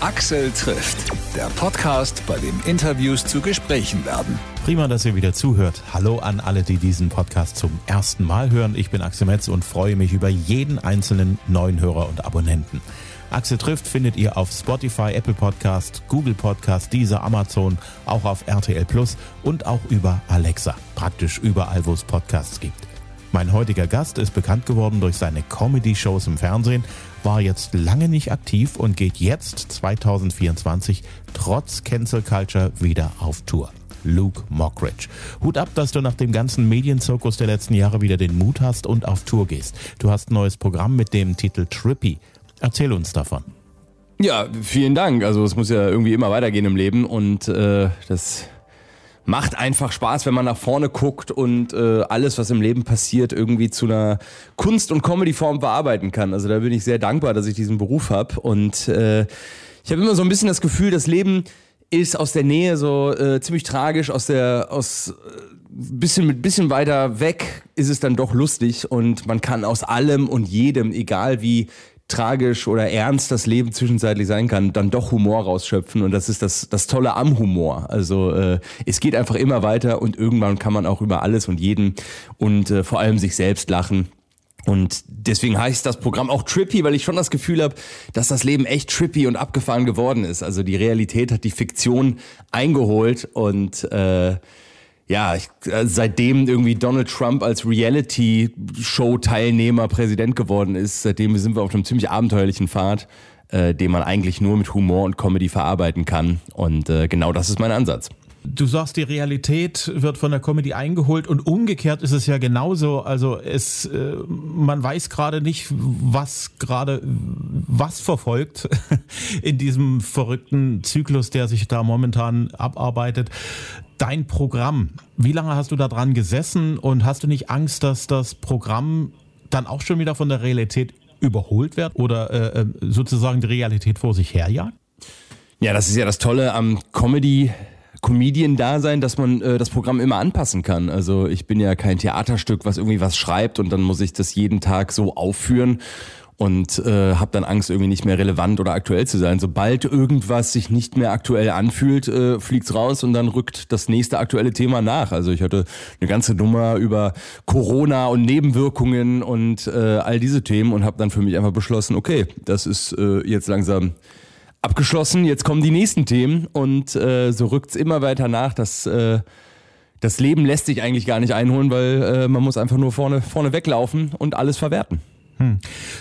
Axel trifft, der Podcast, bei dem Interviews zu Gesprächen werden. Prima, dass ihr wieder zuhört. Hallo an alle, die diesen Podcast zum ersten Mal hören. Ich bin Axel Metz und freue mich über jeden einzelnen neuen Hörer und Abonnenten. Axel trifft findet ihr auf Spotify, Apple Podcast, Google Podcast, Deezer, Amazon, auch auf RTL Plus und auch über Alexa. Praktisch überall, wo es Podcasts gibt. Mein heutiger Gast ist bekannt geworden durch seine Comedy-Shows im Fernsehen, war jetzt lange nicht aktiv und geht jetzt 2024 trotz Cancel Culture wieder auf Tour. Luke Mockridge. Hut ab, dass du nach dem ganzen Medienzirkus der letzten Jahre wieder den Mut hast und auf Tour gehst. Du hast ein neues Programm mit dem Titel Trippy. Erzähl uns davon. Ja, vielen Dank. Also es muss ja irgendwie immer weitergehen im Leben und äh, das macht einfach Spaß, wenn man nach vorne guckt und äh, alles, was im Leben passiert, irgendwie zu einer Kunst- und Comedy-Form bearbeiten kann. Also da bin ich sehr dankbar, dass ich diesen Beruf habe. Und äh, ich habe immer so ein bisschen das Gefühl, das Leben ist aus der Nähe so äh, ziemlich tragisch, aus der, aus äh, bisschen mit bisschen weiter weg ist es dann doch lustig und man kann aus allem und jedem, egal wie tragisch oder ernst das Leben zwischenzeitlich sein kann, dann doch Humor rausschöpfen. Und das ist das, das Tolle am Humor. Also äh, es geht einfach immer weiter und irgendwann kann man auch über alles und jeden und äh, vor allem sich selbst lachen. Und deswegen heißt das Programm auch Trippy, weil ich schon das Gefühl habe, dass das Leben echt trippy und abgefahren geworden ist. Also die Realität hat die Fiktion eingeholt und äh, ja, ich, äh, seitdem irgendwie Donald Trump als Reality-Show-Teilnehmer Präsident geworden ist, seitdem sind wir auf einem ziemlich abenteuerlichen Pfad, äh, den man eigentlich nur mit Humor und Comedy verarbeiten kann. Und äh, genau das ist mein Ansatz. Du sagst, die Realität wird von der Comedy eingeholt und umgekehrt ist es ja genauso. Also es, äh, man weiß gerade nicht, was gerade was verfolgt in diesem verrückten Zyklus, der sich da momentan abarbeitet. Dein Programm, wie lange hast du da dran gesessen und hast du nicht Angst, dass das Programm dann auch schon wieder von der Realität überholt wird oder äh, äh sozusagen die Realität vor sich herjagt? Ja, das ist ja das Tolle am Comedy Comedian-Dasein, dass man äh, das Programm immer anpassen kann. Also ich bin ja kein Theaterstück, was irgendwie was schreibt und dann muss ich das jeden Tag so aufführen und äh, habe dann Angst, irgendwie nicht mehr relevant oder aktuell zu sein. Sobald irgendwas sich nicht mehr aktuell anfühlt, äh, fliegt's raus und dann rückt das nächste aktuelle Thema nach. Also ich hatte eine ganze Nummer über Corona und Nebenwirkungen und äh, all diese Themen und habe dann für mich einfach beschlossen, okay, das ist äh, jetzt langsam abgeschlossen, jetzt kommen die nächsten Themen und äh, so rückt's immer weiter nach, dass äh, das Leben lässt sich eigentlich gar nicht einholen, weil äh, man muss einfach nur vorne, vorne weglaufen und alles verwerten. Hm.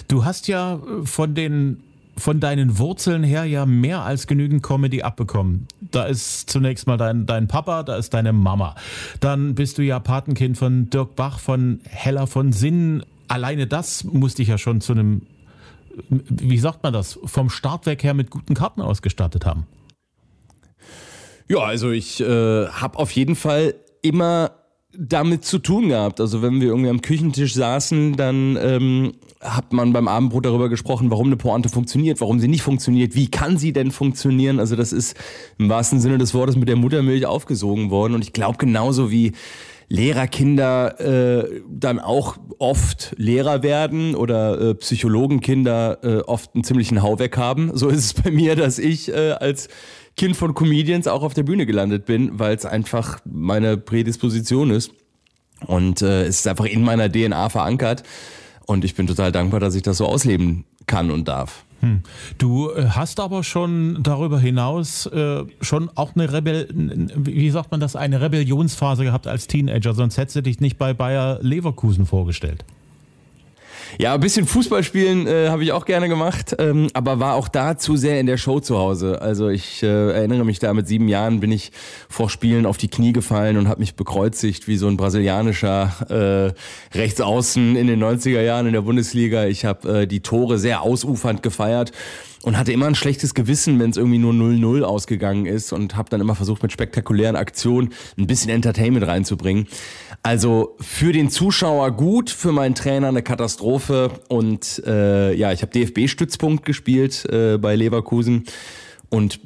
Du hast ja äh, von den von deinen Wurzeln her ja mehr als genügend Comedy abbekommen. Da ist zunächst mal dein, dein Papa, da ist deine Mama. Dann bist du ja Patenkind von Dirk Bach, von Hella von Sinnen. Alleine das musste ich ja schon zu einem wie sagt man das, vom Start weg her mit guten Karten ausgestattet haben? Ja, also ich äh, habe auf jeden Fall immer damit zu tun gehabt. Also wenn wir irgendwie am Küchentisch saßen, dann ähm, hat man beim Abendbrot darüber gesprochen, warum eine Pointe funktioniert, warum sie nicht funktioniert, wie kann sie denn funktionieren. Also das ist im wahrsten Sinne des Wortes mit der Muttermilch aufgesogen worden. Und ich glaube genauso wie Lehrerkinder äh, dann auch oft Lehrer werden oder äh, Psychologenkinder äh, oft einen ziemlichen Hau weg haben. So ist es bei mir, dass ich äh, als Kind von Comedians auch auf der Bühne gelandet bin, weil es einfach meine Prädisposition ist. Und äh, es ist einfach in meiner DNA verankert. Und ich bin total dankbar, dass ich das so ausleben kann und darf. Hm. Du äh, hast aber schon darüber hinaus äh, schon auch eine Rebell, wie sagt man das, eine Rebellionsphase gehabt als Teenager, sonst hättest du dich nicht bei Bayer Leverkusen vorgestellt. Ja, ein bisschen Fußball spielen äh, habe ich auch gerne gemacht, ähm, aber war auch da zu sehr in der Show zu Hause. Also ich äh, erinnere mich da, mit sieben Jahren bin ich vor Spielen auf die Knie gefallen und habe mich bekreuzigt wie so ein brasilianischer äh, Rechtsaußen in den 90er Jahren in der Bundesliga. Ich habe äh, die Tore sehr ausufernd gefeiert und hatte immer ein schlechtes Gewissen, wenn es irgendwie nur 0-0 ausgegangen ist und habe dann immer versucht, mit spektakulären Aktionen ein bisschen Entertainment reinzubringen. Also für den Zuschauer gut, für meinen Trainer eine Katastrophe und äh, ja, ich habe DFB-Stützpunkt gespielt äh, bei Leverkusen und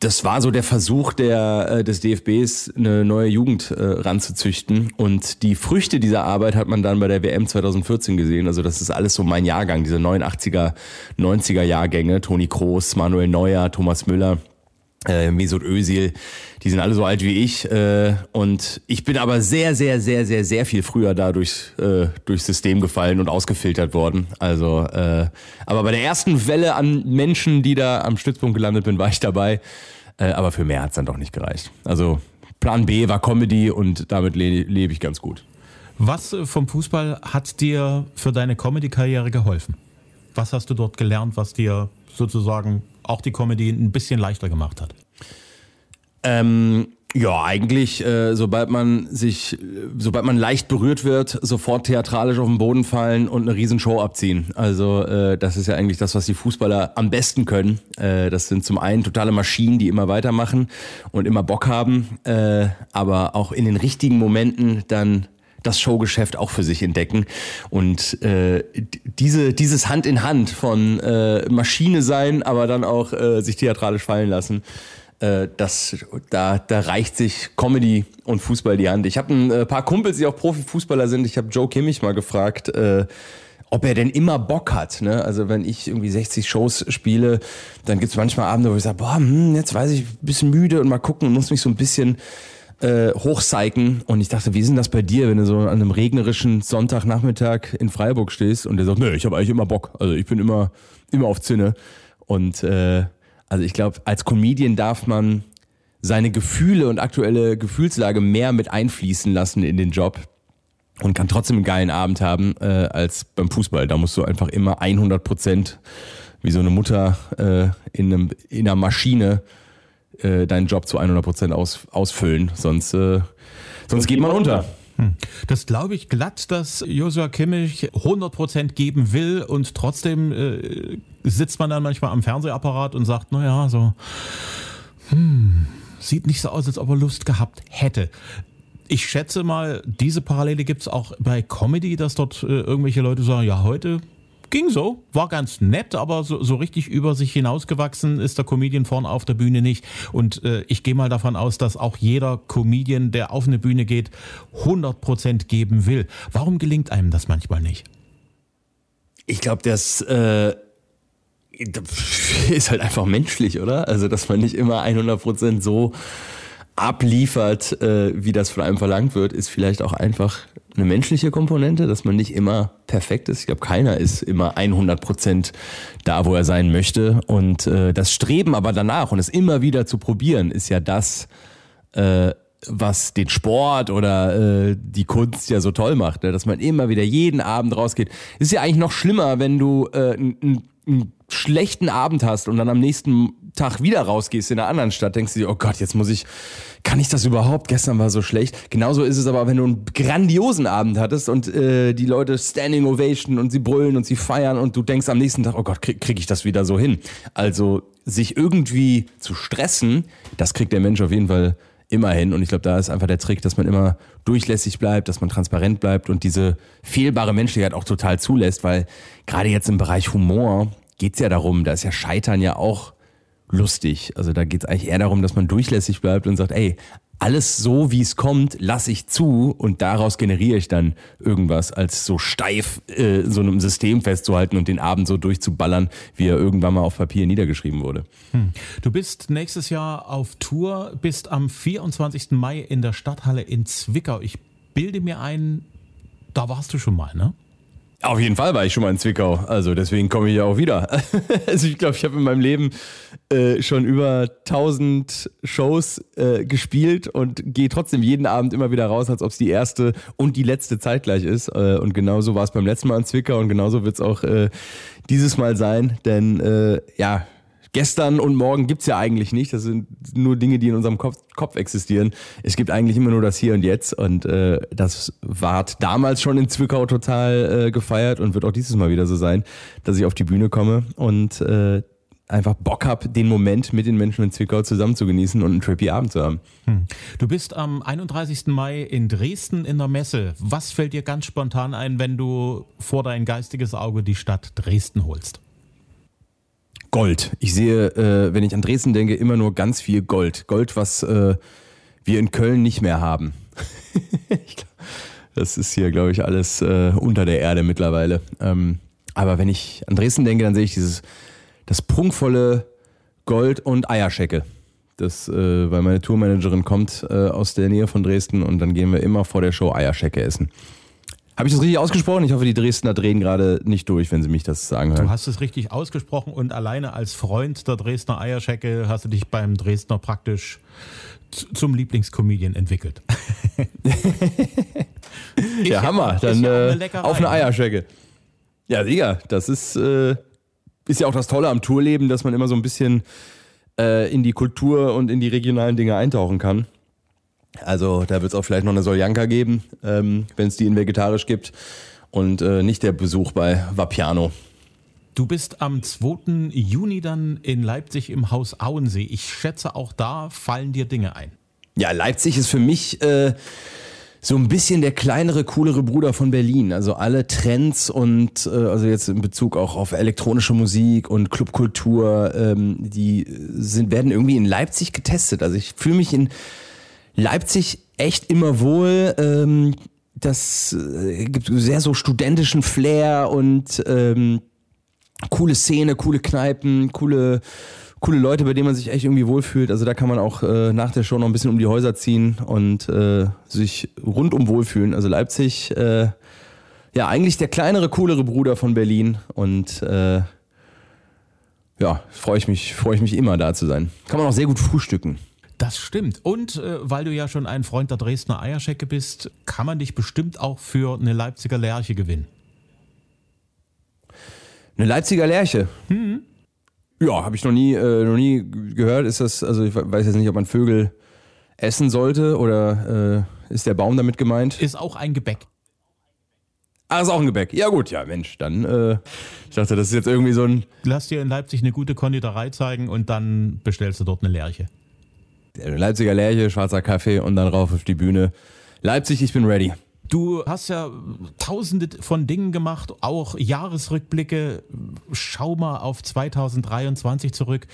das war so der Versuch der, äh, des DFBs, eine neue Jugend äh, ranzuzüchten. Und die Früchte dieser Arbeit hat man dann bei der WM 2014 gesehen. Also das ist alles so mein Jahrgang, diese 89er, 90er Jahrgänge. Toni Kroos, Manuel Neuer, Thomas Müller äh, Mesut Özil, die sind alle so alt wie ich äh, und ich bin aber sehr, sehr, sehr, sehr, sehr viel früher da durchs, äh, durchs System gefallen und ausgefiltert worden. Also, äh, aber bei der ersten Welle an Menschen, die da am Stützpunkt gelandet bin, war ich dabei. Äh, aber für mehr hat's dann doch nicht gereicht. Also Plan B war Comedy und damit le lebe ich ganz gut. Was vom Fußball hat dir für deine Comedy-Karriere geholfen? Was hast du dort gelernt, was dir sozusagen auch die Comedy ein bisschen leichter gemacht hat? Ähm, ja, eigentlich, äh, sobald man sich, sobald man leicht berührt wird, sofort theatralisch auf den Boden fallen und eine Riesenshow abziehen. Also äh, das ist ja eigentlich das, was die Fußballer am besten können. Äh, das sind zum einen totale Maschinen, die immer weitermachen und immer Bock haben, äh, aber auch in den richtigen Momenten dann das Showgeschäft auch für sich entdecken. Und äh, diese, dieses Hand in Hand von äh, Maschine sein, aber dann auch äh, sich theatralisch fallen lassen, äh, das, da, da reicht sich Comedy und Fußball die Hand. Ich habe ein äh, paar Kumpels, die auch Profifußballer sind. Ich habe Joe Kimmich mal gefragt, äh, ob er denn immer Bock hat. Ne? Also wenn ich irgendwie 60 Shows spiele, dann gibt's manchmal Abende, wo ich sage, boah, hm, jetzt weiß ich, bisschen müde und mal gucken und muss mich so ein bisschen äh, hochseiken. Und ich dachte, wie ist denn das bei dir, wenn du so an einem regnerischen Sonntagnachmittag in Freiburg stehst und der sagt, nö, ich habe eigentlich immer Bock. Also ich bin immer, immer auf Zinne. Und äh, also ich glaube, als Comedian darf man seine Gefühle und aktuelle Gefühlslage mehr mit einfließen lassen in den Job und kann trotzdem einen geilen Abend haben äh, als beim Fußball. Da musst du einfach immer 100 Prozent wie so eine Mutter äh, in, einem, in einer Maschine äh, deinen Job zu 100 Prozent aus, ausfüllen, sonst, äh, sonst geht man unter. Hm. Das glaube ich glatt, dass Joshua Kimmich 100% geben will und trotzdem äh, sitzt man dann manchmal am Fernsehapparat und sagt, naja, so, hm, sieht nicht so aus, als ob er Lust gehabt hätte. Ich schätze mal, diese Parallele gibt es auch bei Comedy, dass dort äh, irgendwelche Leute sagen, ja, heute ging so, war ganz nett, aber so, so richtig über sich hinausgewachsen ist der Comedian vorne auf der Bühne nicht. Und äh, ich gehe mal davon aus, dass auch jeder Comedian, der auf eine Bühne geht, 100% geben will. Warum gelingt einem das manchmal nicht? Ich glaube, das äh, ist halt einfach menschlich, oder? Also, dass man nicht immer 100% so abliefert, äh, wie das von einem verlangt wird, ist vielleicht auch einfach eine menschliche Komponente, dass man nicht immer perfekt ist. Ich glaube, keiner ist immer 100 Prozent da, wo er sein möchte. Und äh, das Streben aber danach und es immer wieder zu probieren, ist ja das, äh, was den Sport oder äh, die Kunst ja so toll macht, ne? dass man immer wieder jeden Abend rausgeht. Ist ja eigentlich noch schlimmer, wenn du äh, einen schlechten Abend hast und dann am nächsten Tag wieder rausgehst in einer anderen Stadt, denkst du dir, oh Gott, jetzt muss ich, kann ich das überhaupt? Gestern war so schlecht. Genauso ist es aber, wenn du einen grandiosen Abend hattest und äh, die Leute Standing Ovation und sie brüllen und sie feiern und du denkst am nächsten Tag, oh Gott, krieg, krieg ich das wieder so hin? Also sich irgendwie zu stressen, das kriegt der Mensch auf jeden Fall immer hin. Und ich glaube, da ist einfach der Trick, dass man immer durchlässig bleibt, dass man transparent bleibt und diese fehlbare Menschlichkeit auch total zulässt, weil gerade jetzt im Bereich Humor geht's ja darum, da ist ja Scheitern ja auch lustig. Also da geht's eigentlich eher darum, dass man durchlässig bleibt und sagt, ey, alles so, wie es kommt, lasse ich zu und daraus generiere ich dann irgendwas, als so steif äh, so einem System festzuhalten und den Abend so durchzuballern, wie er irgendwann mal auf Papier niedergeschrieben wurde. Hm. Du bist nächstes Jahr auf Tour, bist am 24. Mai in der Stadthalle in Zwickau. Ich bilde mir ein, da warst du schon mal, ne? Auf jeden Fall war ich schon mal in Zwickau, also deswegen komme ich ja auch wieder. also ich glaube, ich habe in meinem Leben äh, schon über 1000 Shows äh, gespielt und gehe trotzdem jeden Abend immer wieder raus, als ob es die erste und die letzte Zeit gleich ist. Äh, und genauso war es beim letzten Mal in Zwickau und genauso wird es auch äh, dieses Mal sein, denn äh, ja, gestern und morgen gibt's ja eigentlich nicht. Das sind nur Dinge, die in unserem Kopf, Kopf existieren. Es gibt eigentlich immer nur das Hier und Jetzt. Und äh, das ward damals schon in Zwickau total äh, gefeiert und wird auch dieses Mal wieder so sein, dass ich auf die Bühne komme und äh, einfach Bock hab, den Moment mit den Menschen in Zwickau zusammen zu genießen und einen trippy Abend zu haben. Hm. Du bist am 31. Mai in Dresden in der Messe. Was fällt dir ganz spontan ein, wenn du vor dein geistiges Auge die Stadt Dresden holst? Gold. Ich sehe, äh, wenn ich an Dresden denke, immer nur ganz viel Gold. Gold, was äh, wir in Köln nicht mehr haben. das ist hier, glaube ich, alles äh, unter der Erde mittlerweile. Ähm, aber wenn ich an Dresden denke, dann sehe ich dieses das prunkvolle Gold und Eierschecke. Das, äh, weil meine Tourmanagerin kommt äh, aus der Nähe von Dresden und dann gehen wir immer vor der Show Eierschecke essen. Habe ich das richtig ausgesprochen? Ich hoffe, die Dresdner drehen gerade nicht durch, wenn sie mich das sagen hören. Du hast es richtig ausgesprochen und alleine als Freund der Dresdner Eierschecke hast du dich beim Dresdner praktisch zum Lieblingscomedian entwickelt. ja, Hammer. Dann ja äh, auf eine Eierschecke. Ja, Digga, das ist, äh, ist ja auch das Tolle am Tourleben, dass man immer so ein bisschen äh, in die Kultur und in die regionalen Dinge eintauchen kann. Also da wird es auch vielleicht noch eine Soljanka geben, ähm, wenn es die in vegetarisch gibt. Und äh, nicht der Besuch bei Vapiano. Du bist am 2. Juni dann in Leipzig im Haus Auensee. Ich schätze, auch da fallen dir Dinge ein. Ja, Leipzig ist für mich äh, so ein bisschen der kleinere, coolere Bruder von Berlin. Also alle Trends und äh, also jetzt in Bezug auch auf elektronische Musik und Clubkultur, ähm, die sind, werden irgendwie in Leipzig getestet. Also ich fühle mich in Leipzig echt immer wohl. Ähm, das äh, gibt sehr so studentischen Flair und ähm, coole Szene, coole Kneipen, coole coole Leute, bei denen man sich echt irgendwie wohlfühlt. Also da kann man auch äh, nach der Show noch ein bisschen um die Häuser ziehen und äh, sich rundum wohlfühlen. Also Leipzig, äh, ja, eigentlich der kleinere, coolere Bruder von Berlin und äh, ja, freue ich mich, freue ich mich immer da zu sein. Kann man auch sehr gut frühstücken. Das stimmt. Und äh, weil du ja schon ein Freund der Dresdner Eierschecke bist, kann man dich bestimmt auch für eine Leipziger Lerche gewinnen. Eine Leipziger Lerche? Mhm. Ja, habe ich noch nie, äh, noch nie gehört. Ist das, also ich weiß jetzt nicht, ob man Vögel essen sollte oder äh, ist der Baum damit gemeint? Ist auch ein Gebäck. Ah, ist auch ein Gebäck. Ja gut, ja Mensch, dann, äh, ich dachte, das ist jetzt irgendwie so ein... Lass dir in Leipzig eine gute Konditorei zeigen und dann bestellst du dort eine Lerche. Leipziger Lerche, schwarzer Kaffee und dann rauf auf die Bühne. Leipzig, ich bin ready. Du hast ja tausende von Dingen gemacht, auch Jahresrückblicke. Schau mal auf 2023 zurück.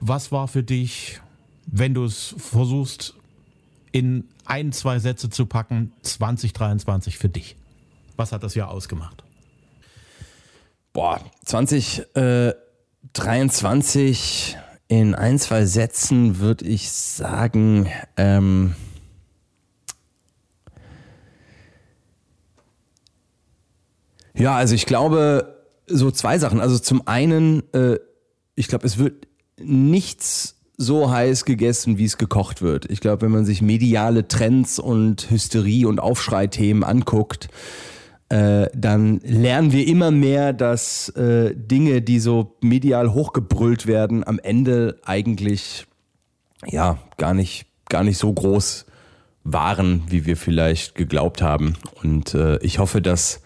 Was war für dich, wenn du es versuchst, in ein, zwei Sätze zu packen, 2023 für dich? Was hat das Jahr ausgemacht? Boah, 2023 in ein, zwei Sätzen würde ich sagen, ähm, Ja, also ich glaube, so zwei Sachen. Also zum einen, äh, ich glaube, es wird nichts so heiß gegessen, wie es gekocht wird. Ich glaube, wenn man sich mediale Trends und Hysterie und Aufschreithemen anguckt, äh, dann lernen wir immer mehr, dass äh, Dinge, die so medial hochgebrüllt werden, am Ende eigentlich ja gar nicht gar nicht so groß waren, wie wir vielleicht geglaubt haben. Und äh, ich hoffe, dass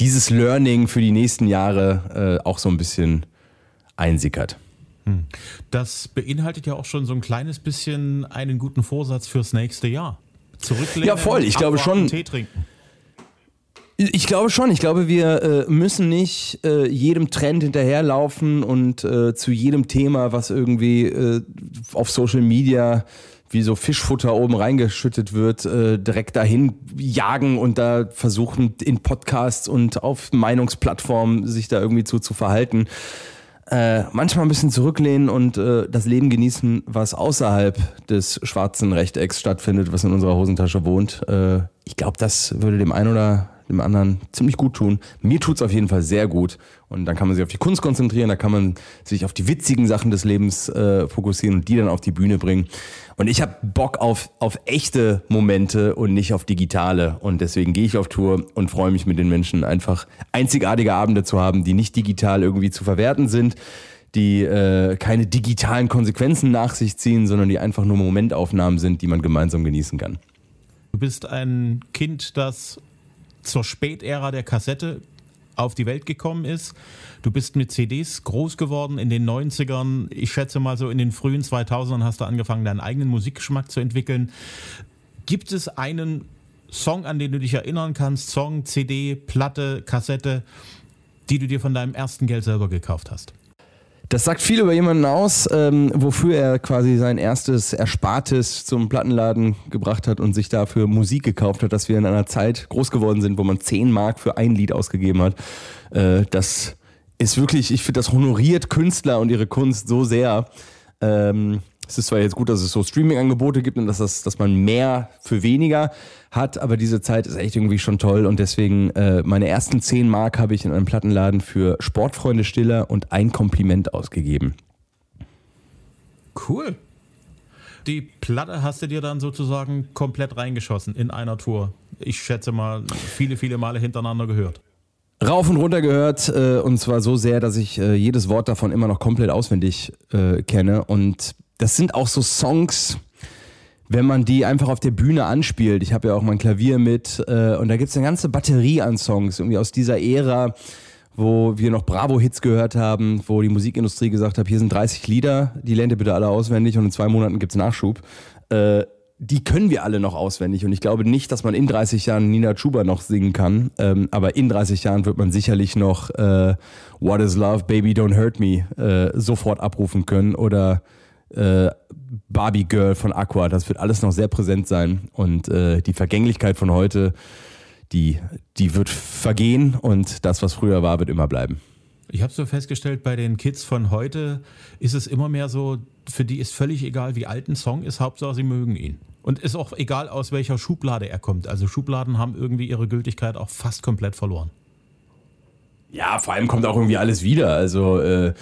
dieses Learning für die nächsten Jahre äh, auch so ein bisschen einsickert. Hm. Das beinhaltet ja auch schon so ein kleines bisschen einen guten Vorsatz fürs nächste Jahr. Zurücklehnen, ja, voll. Ich glaube schon. Tee trinken. Ich glaube schon. Ich glaube, wir äh, müssen nicht äh, jedem Trend hinterherlaufen und äh, zu jedem Thema, was irgendwie äh, auf Social Media wie so Fischfutter oben reingeschüttet wird, äh, direkt dahin jagen und da versuchen in Podcasts und auf Meinungsplattformen sich da irgendwie zu, zu verhalten. Äh, manchmal ein bisschen zurücklehnen und das Leben genießen, was außerhalb des schwarzen Rechtecks stattfindet, was in unserer Hosentasche wohnt. Ich glaube, das würde dem einen oder dem anderen ziemlich gut tun. Mir tut's auf jeden Fall sehr gut. Und dann kann man sich auf die Kunst konzentrieren, da kann man sich auf die witzigen Sachen des Lebens äh, fokussieren und die dann auf die Bühne bringen. Und ich habe Bock auf, auf echte Momente und nicht auf digitale. Und deswegen gehe ich auf Tour und freue mich mit den Menschen einfach einzigartige Abende zu haben, die nicht digital irgendwie zu verwerten sind die äh, keine digitalen Konsequenzen nach sich ziehen, sondern die einfach nur Momentaufnahmen sind, die man gemeinsam genießen kann. Du bist ein Kind, das zur Spätära der Kassette auf die Welt gekommen ist. Du bist mit CDs groß geworden in den 90ern. Ich schätze mal so in den frühen 2000ern hast du angefangen, deinen eigenen Musikgeschmack zu entwickeln. Gibt es einen Song, an den du dich erinnern kannst? Song, CD, Platte, Kassette, die du dir von deinem ersten Geld selber gekauft hast? Das sagt viel über jemanden aus, ähm, wofür er quasi sein erstes Erspartes zum Plattenladen gebracht hat und sich dafür Musik gekauft hat, dass wir in einer Zeit groß geworden sind, wo man 10 Mark für ein Lied ausgegeben hat. Äh, das ist wirklich, ich finde, das honoriert Künstler und ihre Kunst so sehr. Ähm, es ist zwar jetzt gut, dass es so Streaming-Angebote gibt und dass, das, dass man mehr für weniger hat, aber diese Zeit ist echt irgendwie schon toll und deswegen äh, meine ersten 10 Mark habe ich in einem Plattenladen für Sportfreunde Stiller und ein Kompliment ausgegeben. Cool. Die Platte hast du dir dann sozusagen komplett reingeschossen in einer Tour. Ich schätze mal, viele, viele Male hintereinander gehört. Rauf und runter gehört äh, und zwar so sehr, dass ich äh, jedes Wort davon immer noch komplett auswendig äh, kenne und das sind auch so Songs, wenn man die einfach auf der Bühne anspielt. Ich habe ja auch mein Klavier mit äh, und da gibt es eine ganze Batterie an Songs, irgendwie aus dieser Ära, wo wir noch Bravo-Hits gehört haben, wo die Musikindustrie gesagt hat, hier sind 30 Lieder, die lernt ihr bitte alle auswendig und in zwei Monaten gibt es Nachschub. Äh, die können wir alle noch auswendig und ich glaube nicht, dass man in 30 Jahren Nina Chuba noch singen kann, ähm, aber in 30 Jahren wird man sicherlich noch äh, What is Love, Baby Don't Hurt Me äh, sofort abrufen können oder äh, Barbie Girl von Aqua. Das wird alles noch sehr präsent sein. Und äh, die Vergänglichkeit von heute, die, die wird vergehen und das, was früher war, wird immer bleiben. Ich habe so festgestellt, bei den Kids von heute ist es immer mehr so, für die ist völlig egal, wie alt ein Song ist, Hauptsache sie mögen ihn. Und ist auch egal, aus welcher Schublade er kommt. Also Schubladen haben irgendwie ihre Gültigkeit auch fast komplett verloren. Ja, vor allem kommt auch irgendwie alles wieder. Also äh,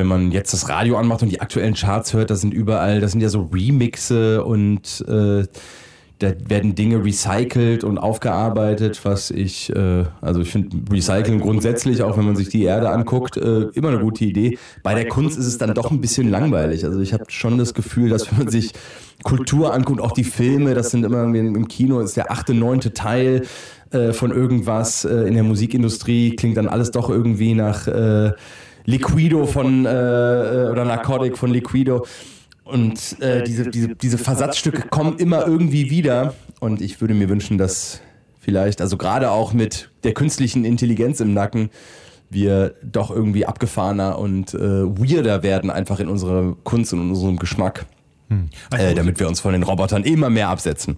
wenn man jetzt das Radio anmacht und die aktuellen Charts hört, da sind überall, das sind ja so Remixe und äh, da werden Dinge recycelt und aufgearbeitet, was ich, äh, also ich finde Recyceln grundsätzlich, auch wenn man sich die Erde anguckt, äh, immer eine gute Idee. Bei der Kunst ist es dann doch ein bisschen langweilig. Also ich habe schon das Gefühl, dass wenn man sich Kultur anguckt, auch die Filme, das sind immer im Kino, ist der achte, neunte Teil äh, von irgendwas. Äh, in der Musikindustrie klingt dann alles doch irgendwie nach äh, Liquido von äh, äh, oder Narcotic von Liquido. Und äh, diese, diese, diese Versatzstücke kommen immer irgendwie wieder. Und ich würde mir wünschen, dass vielleicht, also gerade auch mit der künstlichen Intelligenz im Nacken, wir doch irgendwie abgefahrener und äh, weirder werden, einfach in unserer Kunst und in unserem Geschmack. Hm. Also, äh, damit wir uns von den Robotern immer mehr absetzen.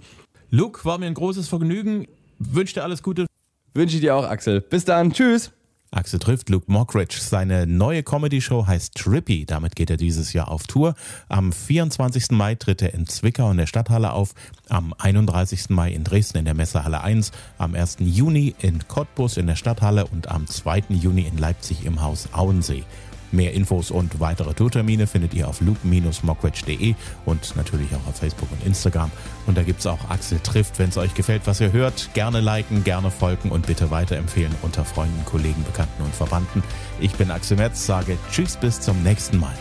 Luke, war mir ein großes Vergnügen. Wünsche dir alles Gute. Wünsche ich dir auch, Axel. Bis dann. Tschüss. Axel trifft Luke Mockridge. Seine neue Comedy-Show heißt Trippy. Damit geht er dieses Jahr auf Tour. Am 24. Mai tritt er in Zwickau in der Stadthalle auf. Am 31. Mai in Dresden in der Messehalle 1. Am 1. Juni in Cottbus in der Stadthalle und am 2. Juni in Leipzig im Haus Auensee. Mehr Infos und weitere Tourtermine findet ihr auf luke-mockridge.de und natürlich auch auf Facebook und Instagram. Und da gibt es auch Axel trifft. Wenn es euch gefällt, was ihr hört, gerne liken, gerne folgen und bitte weiterempfehlen unter Freunden, Kollegen, Bekannten und Verwandten. Ich bin Axel Metz, sage Tschüss bis zum nächsten Mal.